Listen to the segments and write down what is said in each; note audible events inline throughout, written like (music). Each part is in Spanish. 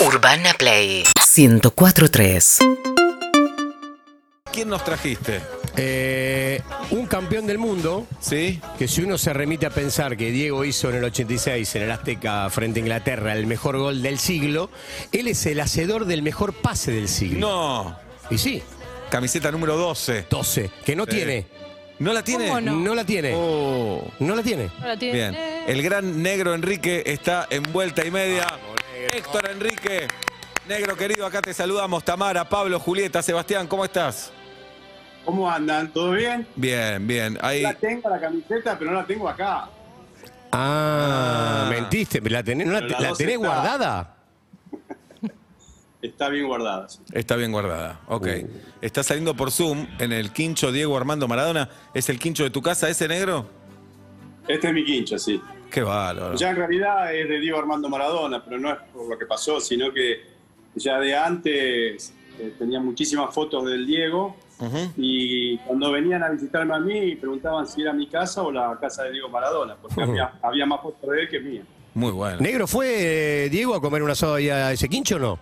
Urbana Play 1043. ¿Quién nos trajiste? Eh, un campeón del mundo ¿Sí? que si uno se remite a pensar que Diego hizo en el 86 en el Azteca frente a Inglaterra el mejor gol del siglo, él es el hacedor del mejor pase del siglo. No. Y sí, Camiseta número 12. 12, que no Sí. tiene. ¿No la tiene? ¿Cómo No, la tiene. Oh. No la tiene. No la tiene. Bien. Eh, El gran negro Enrique está en vuelta y media. Héctor Enrique. Negro querido, acá te saludamos. Tamara, Pablo, Julieta, Sebastián, ¿cómo estás? ¿Cómo andan? ¿Todo bien? Bien, bien. Ahí. La tengo la camiseta, pero no la tengo acá. Ah, Ah. mentiste. ¿La tenés, no la, la la 12 tenés está. guardada? (laughs) Está bien guardada. sí. Está bien guardada. Ok. Uh. Está saliendo por Zoom en el quincho Diego Armando Maradona. ¿Es el quincho de tu casa ese negro? Este es mi quincho, sí. Qué bárbaro. Ya en realidad es de Diego Armando Maradona, pero no es por lo que pasó, sino que ya de antes eh, tenía muchísimas fotos del Diego y cuando venían a visitarme a mí preguntaban si era mi casa o la casa de Diego Maradona, porque había, había más fotos de él que mía. Muy bueno. ¿Negro fue eh, Diego a comer un asado ahí a ese quincho o no?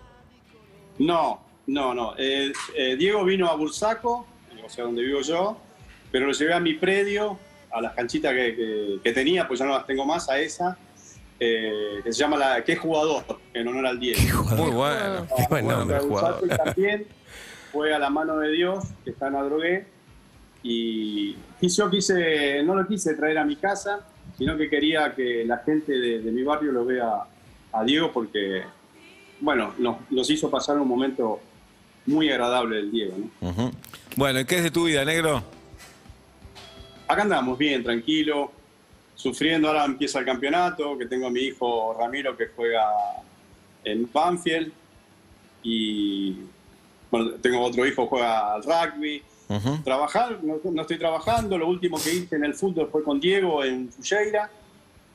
No, no, no. Eh, eh, Diego vino a Bursaco, o sea, donde vivo yo, pero lo llevé a mi predio, a las canchitas que, que- que tenía, pues ya no las tengo más, a esa, eh, que se llama la ¿Qué jugador? En honor al Diego. Muy bueno. Qué buen nombre. Jugador. También (laughs) fue a la mano de Dios, que está en Adrogué, y, y yo quise, no lo quise traer a mi casa, sino que quería que la gente de, de mi barrio lo vea a Diego porque, bueno, nos, nos hizo pasar un momento muy agradable el Diego. ¿no? Ujú. Bueno, ¿y qué es de tu vida, negro? Acá andamos bien, tranquilo, sufriendo. Ahora empieza el campeonato, que tengo a mi hijo Ramiro que juega en Banfield. Y bueno, tengo otro hijo que juega al rugby. Trabajar, no, no estoy trabajando. Lo último que hice en el fútbol fue con Diego en Fujeira,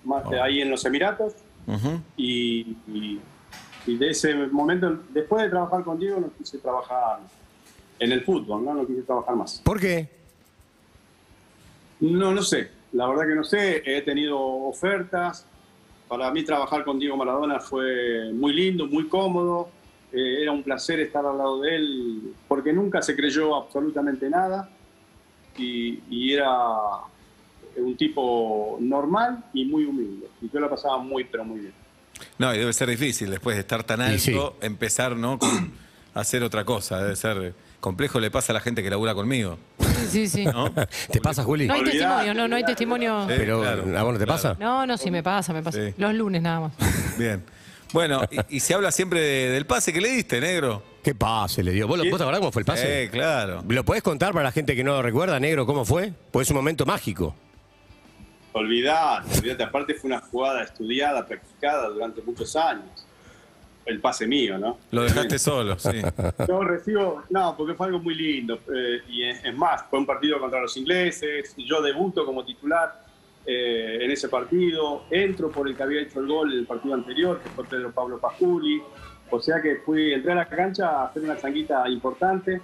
más de ahí en los Emiratos. Ujú. Y, y- y de ese momento, después de trabajar con Diego, no quise trabajar en el fútbol, no, no quise trabajar más. ¿Por qué? No, no sé. La verdad que no sé. He tenido ofertas. Para mí trabajar con Diego Maradona fue muy lindo, muy cómodo. Eh, era un placer estar al lado de él porque nunca se creyó absolutamente nada. Y, y era un tipo normal y muy humilde. Y yo la pasaba muy, pero muy bien. No, y debe ser difícil después de estar tan alto, empezar, ¿no? Con (clears throat) hacer otra cosa. Debe ser complejo, le pasa a la gente que labura conmigo. Sí, sí. ¿No? ¿Te pasa, Juli? No hay Olvidate, testimonio, no, no hay testimonio. Sí. Pero claro, ¿a vos no te claro. pasa? No, no, sí me pasa, me pasa. Sí. Los lunes nada más. (laughs) Bien. Bueno, y, y se habla siempre de- del pase que le diste, negro. ¿Qué pase le dio? ¿Vos, lo- vos te acordás cómo fue el pase? Sí, claro. ¿Lo podés contar para la gente que no lo recuerda, negro, cómo fue? Pues es un momento mágico. Olvidate, olvidate. Aparte fue una jugada estudiada, practicada durante muchos años. El pase mío, ¿no? Lo dejaste solo, sí. (laughs) Yo recibo, no, porque fue algo muy lindo. eh, y es, es más, fue un partido contra los ingleses. Yo debuto como titular eh, en ese partido. Entro por el que había hecho el gol en el partido anterior, que fue Pedro Pablo Pajuli. O sea que fui, entré a la cancha a hacer una changuita importante,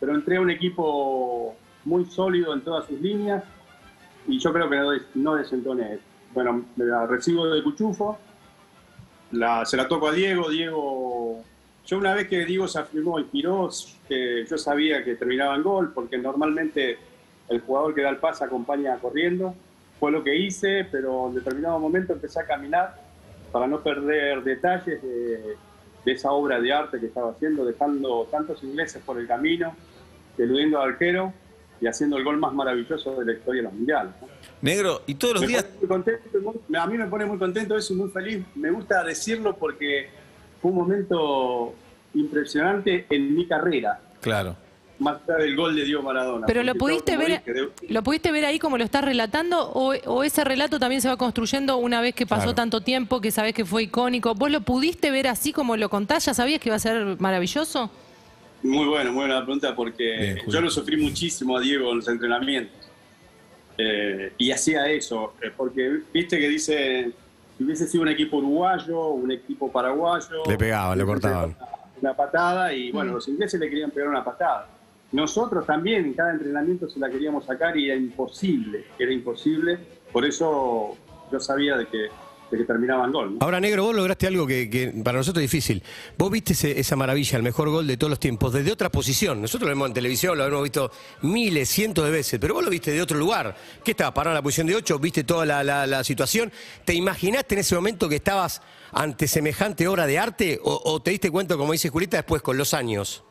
pero entré a un equipo muy sólido en todas sus líneas y yo creo que no, des- no desentoné. Bueno, me la recibo de Cuchufo, la, se la toco a Diego, Diego... Yo una vez que Diego se afirmó y tiró, que yo sabía que terminaba en gol, porque normalmente el jugador que da el pase acompaña corriendo. Fue lo que hice, pero en determinado momento empecé a caminar para no perder detalles de, de esa obra de arte que estaba haciendo, dejando tantos ingleses por el camino, eludiendo al arquero y haciendo el gol más maravilloso de la historia de los mundiales. ¿no? Negro, y todos los Me días. muy contento, muy- a mí me pone muy contento eso y muy feliz. Me gusta decirlo porque fue un momento impresionante en mi carrera, Claro. más allá del gol de Diego Maradona. Pero lo pudiste ver, dije, de- lo pudiste ver ahí como lo estás relatando o, o ese relato también se va construyendo una vez que pasó Claro. tanto tiempo que sabés que fue icónico. ¿Vos lo pudiste ver así como lo contás? ¿Ya sabías que iba a ser maravilloso? Muy bueno, muy buena pregunta porque Bien, yo lo sufrí muchísimo a Diego en los entrenamientos. Eh, y hacía eso, eh, porque viste que dice, si hubiese sido un equipo uruguayo, un equipo paraguayo, Le pegaban, le cortaban. una- Una patada y bueno, los ingleses le querían pegar una patada. Nosotros también en cada entrenamiento se la queríamos sacar y era imposible, era imposible. Por eso yo sabía de que de que terminaba en gol. ¿no? Ahora, negro, vos lograste algo que, que para nosotros es difícil. Vos viste ese- esa maravilla, el mejor gol de todos los tiempos, desde otra posición. Nosotros lo vemos en televisión, lo hemos visto miles, cientos de veces, pero vos lo viste de otro lugar. ¿Qué estabas? ¿Parado en la posición de 8? ¿Viste toda la, la- la situación? ¿Te imaginaste en ese momento que estabas ante semejante obra de arte? ¿O, o te diste cuenta, como dice Julieta, después con los años?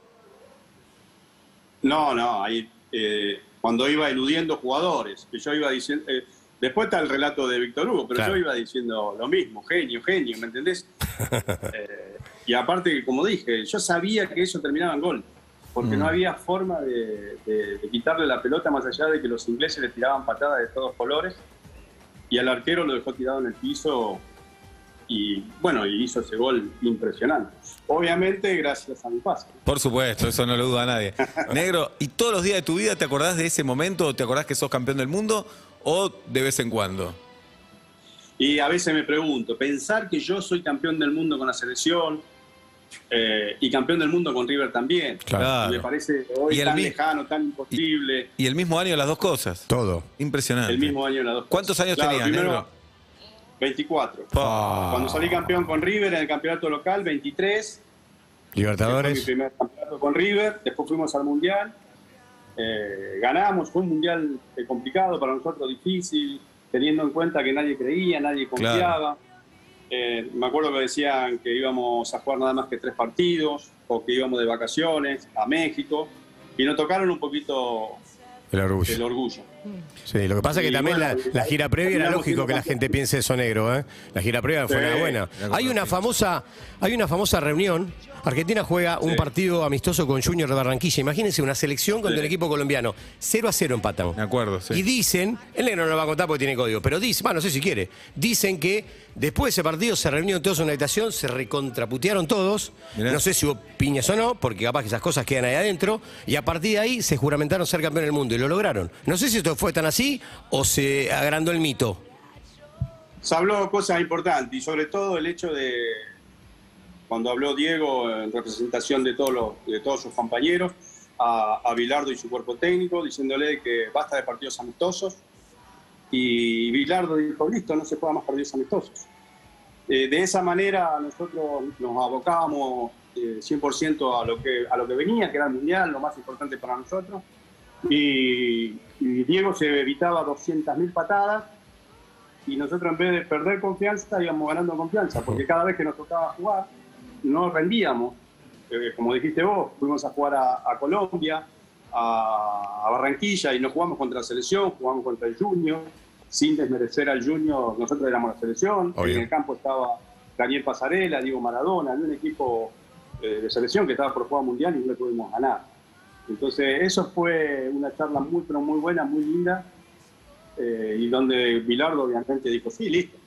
No, no, ahí eh, cuando iba eludiendo jugadores, que yo iba diciendo. eh, después está el relato de Víctor Hugo, pero Claro. yo iba diciendo lo mismo, genio, genio, ¿me entendés? (laughs) Eh, y aparte, como dije, yo sabía que eso terminaba en gol, porque Mm. no había forma de, de- de quitarle la pelota más allá de que los ingleses le tiraban patadas de todos colores y al arquero lo dejó tirado en el piso y bueno, y hizo ese gol impresionante. Obviamente gracias a mi pase. Por supuesto, eso no lo duda nadie. (laughs) Negro, ¿y todos los días de tu vida te acordás de ese momento? o ¿Te acordás que sos campeón del mundo? ¿O de vez en cuando? Y a veces me pregunto, pensar que yo soy campeón del mundo con la selección eh, y campeón del mundo con River también, Claro. me parece hoy Y el tan mi- lejano, tan imposible, Y el mismo año las dos cosas. Todo. Impresionante. el mismo año las dos. ¿Cuántos cosas. años Claro, tenías, primero, negro? 24. Pa. Cuando salí campeón con River en el campeonato local, 23. que fue mi Libertadores. primer campeonato con River. Después fuimos al Mundial. Eh, ganamos, fue un Mundial eh, complicado para nosotros, difícil, teniendo en cuenta que nadie creía, nadie confiaba. Eh, me acuerdo que decían que íbamos a jugar nada más que tres partidos o que íbamos de vacaciones a México y nos tocaron un poquito El orgullo. el orgullo. Sí, lo que pasa es que también la, la gira previa era lógico que la gente piense eso negro, ¿eh? La gira previa fue una buena. Hay una famosa, hay una famosa reunión. Argentina juega un partido amistoso con Junior de Barranquilla. Imagínense una selección contra el equipo colombiano. 0 a 0 empatan. Me acuerdo, sí. Y dicen, el negro no lo va a contar porque tiene código, pero dice, bueno, no sé si quiere, dicen que después de ese partido se reunieron todos en una habitación, se recontraputearon todos, Mirá. no sé si hubo piñas o no, porque capaz que esas cosas quedan ahí adentro, y a partir de ahí se juramentaron ser campeón del mundo y lo lograron. No sé si esto fue tan así o se agrandó el mito. Se habló cosas importantes y sobre todo el hecho de cuando habló Diego en representación de todos, de todos sus compañeros, a, a Bilardo y su cuerpo técnico, diciéndole que basta de partidos amistosos. Y Bilardo dijo, listo, no se juega más partidos amistosos. Eh, de esa manera nosotros nos abocábamos eh, 100% a lo, que, a lo que venía, que era el Mundial, lo más importante para nosotros. Y, y Diego se evitaba 200.000 patadas y nosotros en vez de perder confianza íbamos ganando confianza, porque cada vez que nos tocaba jugar no rendíamos. Eh, como dijiste vos, fuimos a jugar a, a Colombia, a, a Barranquilla y no jugamos contra la selección, jugamos contra el Junior, sin desmerecer al Junior, nosotros éramos la selección, Obvio. en el campo estaba Daniel Pasarela, Diego Maradona, había un equipo eh, de selección que estaba por jugar mundial y no le pudimos ganar. Entonces eso fue una charla muy, pero muy buena, muy linda, eh, y donde Bilardo obviamente dijo, sí, listo,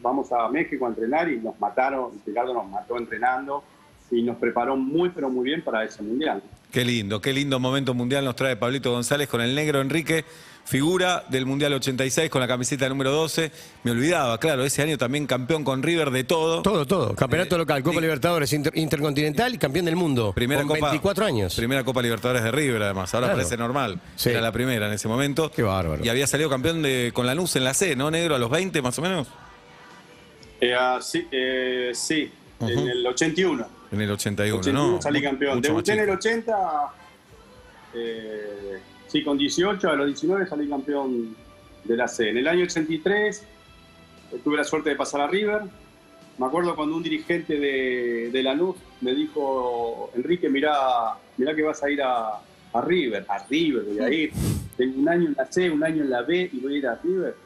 vamos a México a entrenar y nos mataron, Bilardo nos mató entrenando y nos preparó muy, pero muy bien para ese mundial. Qué lindo, qué lindo momento mundial nos trae Pablito González con el negro Enrique, figura del Mundial 86 con la camiseta número 12. Me olvidaba, claro, ese año también campeón con River de todo. Todo, todo. Campeonato Eh, local, Copa sí. Libertadores, Inter- Intercontinental y campeón del mundo. Primera con Copa, 24 años. Primera Copa Libertadores de River, además. Ahora Claro. parece normal. Sí. Era la primera en ese momento. Qué bárbaro. Y había salido campeón de, con Lanús en la C, ¿no, negro? A los 20 más o menos. Eh, ah, sí, eh, sí, en el 81. En el 81, 81 ¿no? salí campeón. mucho Debuté en el chico. 80, eh, sí, con 18, a los 19 salí campeón de la C. En el año 83 eh, tuve la suerte de pasar a River. Me acuerdo cuando un dirigente de, de Lanús me dijo, Enrique, mirá, mirá que vas a ir a, a River. A River voy a ir. Tengo un año en la C, un año en la B y voy a ir a River.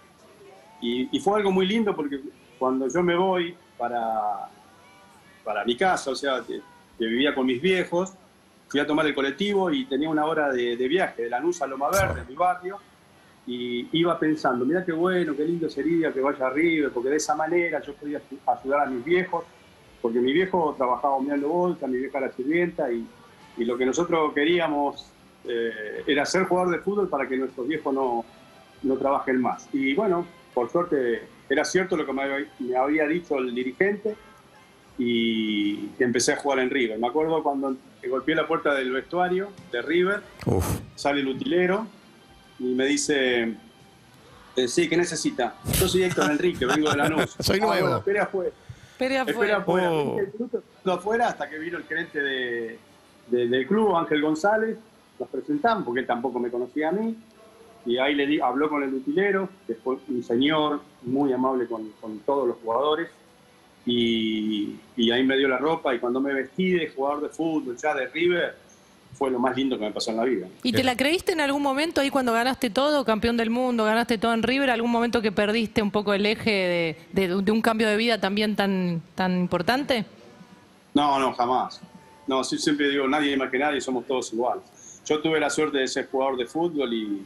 Y, y fue algo muy lindo porque cuando yo me voy para, para mi casa, o sea, que, que vivía con mis viejos, fui a tomar el colectivo y tenía una hora de, de viaje de Lanús a Loma Verde, mi barrio, y iba pensando, mira qué bueno, qué lindo sería que vaya a River, porque de esa manera yo podía ayudar a mis viejos, porque mi viejo trabajaba mirando bolsa, mi vieja era sirvienta, y, y lo que nosotros queríamos eh, era ser jugador de fútbol para que nuestros viejos no, no trabajen más. Y bueno, por suerte era cierto lo que me había dicho el dirigente, y empecé a jugar en River. Me acuerdo cuando golpeé la puerta del vestuario de River, Uf. sale el utilero y me dice, Eh, sí, ¿qué necesita? Yo soy Héctor Enrique, vengo de Lanús. (laughs) Soy nuevo. Ah, bueno, espera afuera. Espera afuera. afuera. Oh. 20 minutos afuera hasta que vino el gerente de- de- del club, Ángel González. Nos presentamos porque él tampoco me conocía a mí. Y ahí le di, habló con el utilero, que fue un señor muy amable con, con todos los jugadores. Y, y ahí me dio la ropa. Y cuando me vestí de jugador de fútbol, ya de River, fue lo más lindo que me pasó en la vida. ¿Y te la creíste en algún momento ahí cuando ganaste todo, campeón del mundo, ganaste todo en River, algún momento que perdiste un poco el eje de, de- de un cambio de vida también tan, tan importante? No, no, jamás. No, siempre digo, nadie más que nadie, somos todos iguales. Yo tuve la suerte de ser jugador de fútbol y,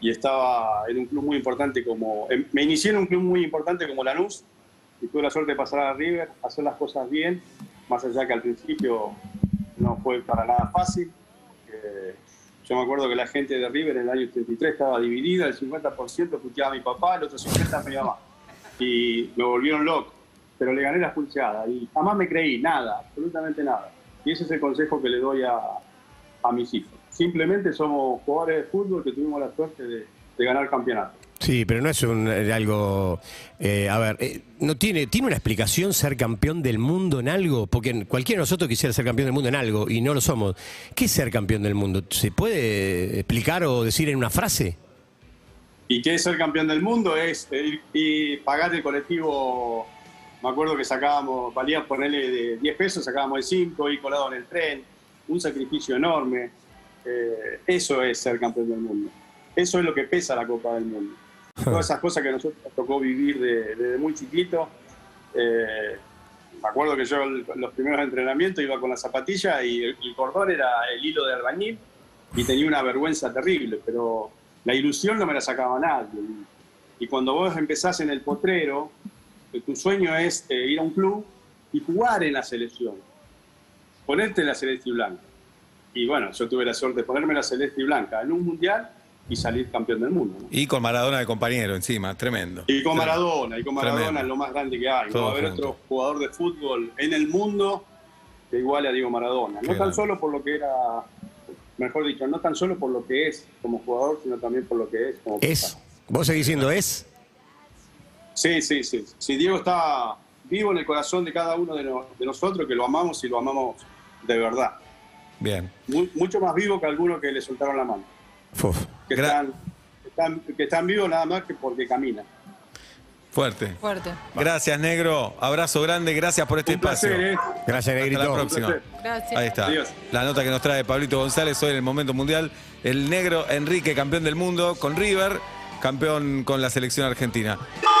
y estaba en un club muy importante como... Me inicié en un club muy importante como Lanús y tuve la suerte de pasar a River, hacer las cosas bien, más allá que al principio no fue para nada fácil. Eh, yo me acuerdo que la gente de River en el año 83 estaba dividida, el 50% puteaba a mi papá, el otro 50% a mi mamá. Y me volvieron loco, pero le gané las pulseadas y jamás me creí nada, absolutamente nada. Y ese es el consejo que le doy a, a mis hijos. Simplemente somos jugadores de fútbol que tuvimos la suerte de, de ganar campeonato. Sí, pero no es un, eh, algo. eh, a ver, eh, no tiene, ¿tiene una explicación ser campeón del mundo en algo? Porque cualquiera de nosotros quisiera ser campeón del mundo en algo y no lo somos. ¿Qué es ser campeón del mundo? ¿Se puede explicar o decir en una frase? ¿Y qué es ser campeón del mundo? Es ir y pagar el colectivo. Me acuerdo que sacábamos, valía ponerle de 10 pesos, sacábamos de 5, ir colado en el tren, un sacrificio enorme. Eso es ser campeón del mundo. Eso es lo que pesa la Copa del Mundo. Todas (laughs) esas cosas que nosotros nos tocó vivir de- desde muy chiquito. Eh, me acuerdo que yo el- los primeros entrenamientos iba con la zapatilla y el, el cordón era el hilo de albañil y tenía una vergüenza terrible, pero la ilusión no me la sacaba nadie. Y, cuando vos empezás en el potrero, que tu sueño es eh, ir a un club y jugar en la selección, ponerte en la celeste y blanca. Y bueno, yo tuve la suerte de ponerme la celeste y blanca en un mundial y salir campeón del mundo. ¿no? Y con Maradona de compañero encima, tremendo. Y con Maradona, y con Maradona Tremendo. es lo más grande que hay. No va a haber junto. otro jugador de fútbol en el mundo que iguale a Diego Maradona. Qué No tan grande. solo por lo que era, mejor dicho, no tan solo por lo que es como jugador, sino también por lo que es como Es. persona. ¿Vos seguís diciendo es? Sí, sí, sí. Sí, Diego está vivo en el corazón de cada uno de, no- de nosotros, que lo amamos y lo amamos de verdad. Bien. Mu- mucho más vivo que algunos que le soltaron la mano. Que, están, que están, que están vivos nada más que porque caminan. Fuerte. Fuerte. Gracias, negro. Abrazo grande. Gracias por este Un placer, espacio. ¿eh? Gracias, Hasta Negrito. la próxima. Gracias. Ahí está. Adiós. La nota que nos trae Pablito González hoy en el momento mundial. El negro Enrique, campeón del mundo con River, campeón con la selección argentina.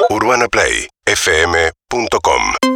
UrbanaPlayFM.com